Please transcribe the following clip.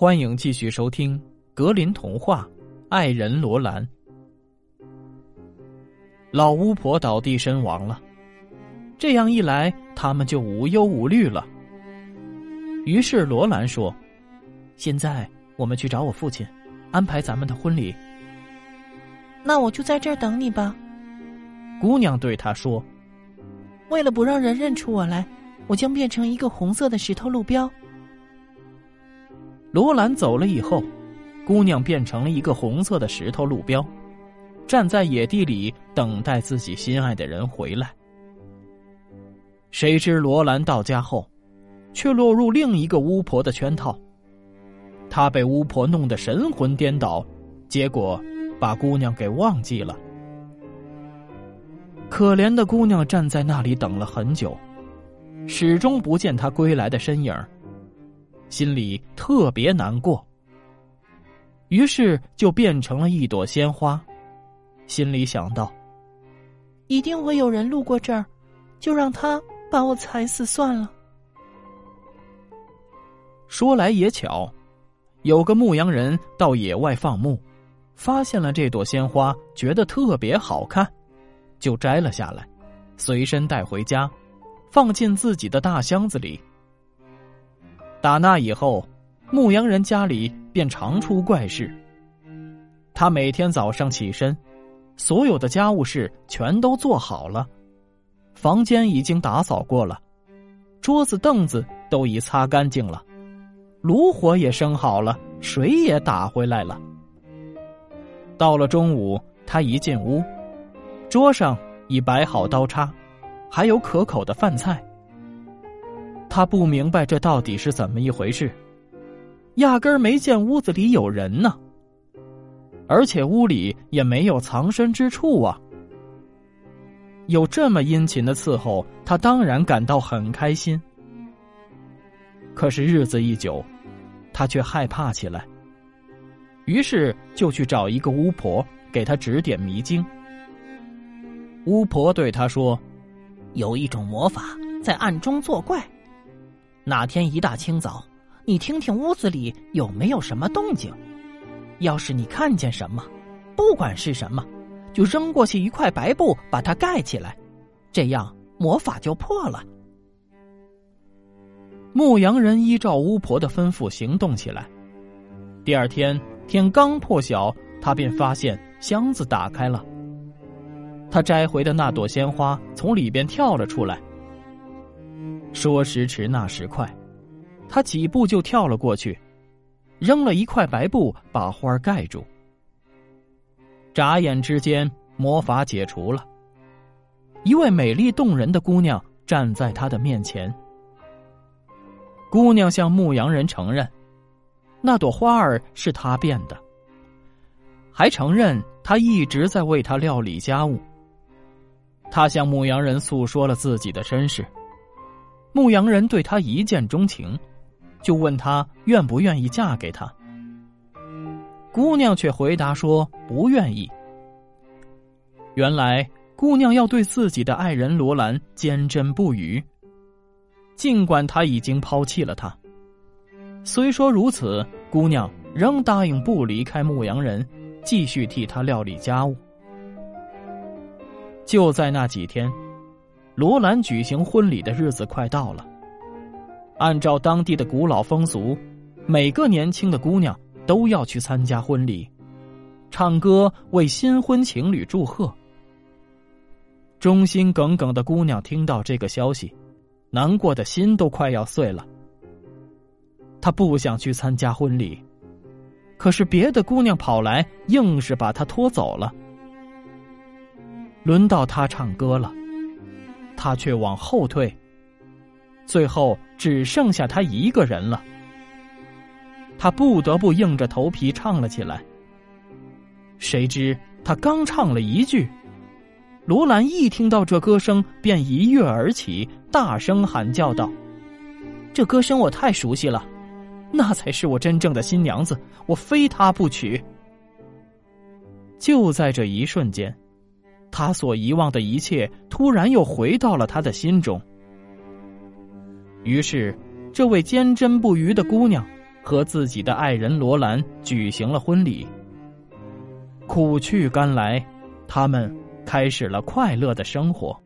欢迎继续收听格林童话《爱人罗兰》。老巫婆倒地身亡了，这样一来，他们就无忧无虑了。于是罗兰说：“现在我们去找我父亲，安排咱们的婚礼。”那我就在这儿等你吧。姑娘对他说：“为了不让人认出我来，我将变成一个红色的石头路标。”罗兰走了以后，姑娘变成了一个红色的石头路标，站在野地里等待自己心爱的人回来。谁知罗兰到家后，却落入另一个巫婆的圈套。他被巫婆弄得神魂颠倒，结果把姑娘给忘记了。可怜的姑娘站在那里等了很久，始终不见他归来的身影。心里特别难过，于是就变成了一朵鲜花，心里想到：一定会有人路过这儿，就让他把我踩死算了。说来也巧，有个牧羊人到野外放牧，发现了这朵鲜花，觉得特别好看，就摘了下来，随身带回家，放进自己的大箱子里。打那以后，牧羊人家里便常出怪事。他每天早上起身，所有的家务事全都做好了，房间已经打扫过了，桌子凳子都已擦干净了，炉火也生好了，水也打回来了。到了中午，他一进屋，桌上已摆好刀叉，还有可口的饭菜。他不明白这到底是怎么一回事，压根儿没见屋子里有人呢，而且屋里也没有藏身之处啊。有这么殷勤的伺候，他当然感到很开心。可是日子一久，他却害怕起来，于是就去找一个巫婆给他指点迷津。巫婆对他说：“有一种魔法在暗中作怪。”哪天一大清早，你听听屋子里有没有什么动静。要是你看见什么，不管是什么，就扔过去一块白布，把它盖起来，这样魔法就破了。牧羊人依照巫婆的吩咐行动起来。第二天天刚破晓，他便发现箱子打开了，他摘回的那朵鲜花从里边跳了出来。说时迟，那时快，他几步就跳了过去，扔了一块白布把花盖住。眨眼之间，魔法解除了，一位美丽动人的姑娘站在他的面前。姑娘向牧羊人承认，那朵花儿是他变的，还承认他一直在为他料理家务。他向牧羊人诉说了自己的身世。牧羊人对她一见钟情，就问她愿不愿意嫁给他。姑娘却回答说不愿意。原来姑娘要对自己的爱人罗兰坚贞不渝，尽管他已经抛弃了她。虽说如此，姑娘仍答应不离开牧羊人，继续替他料理家务。就在那几天。罗兰举行婚礼的日子快到了。按照当地的古老风俗，每个年轻的姑娘都要去参加婚礼，唱歌为新婚情侣祝贺。忠心耿耿的姑娘听到这个消息，难过的心都快要碎了。她不想去参加婚礼，可是别的姑娘跑来，硬是把她拖走了。轮到她唱歌了。他却往后退，最后只剩下他一个人了。他不得不硬着头皮唱了起来。谁知他刚唱了一句，罗兰一听到这歌声，便一跃而起，大声喊叫道：“这歌声我太熟悉了，那才是我真正的新娘子，我非她不娶。”就在这一瞬间。他所遗忘的一切，突然又回到了他的心中。于是，这位坚贞不渝的姑娘和自己的爱人罗兰举行了婚礼。苦去甘来，他们开始了快乐的生活。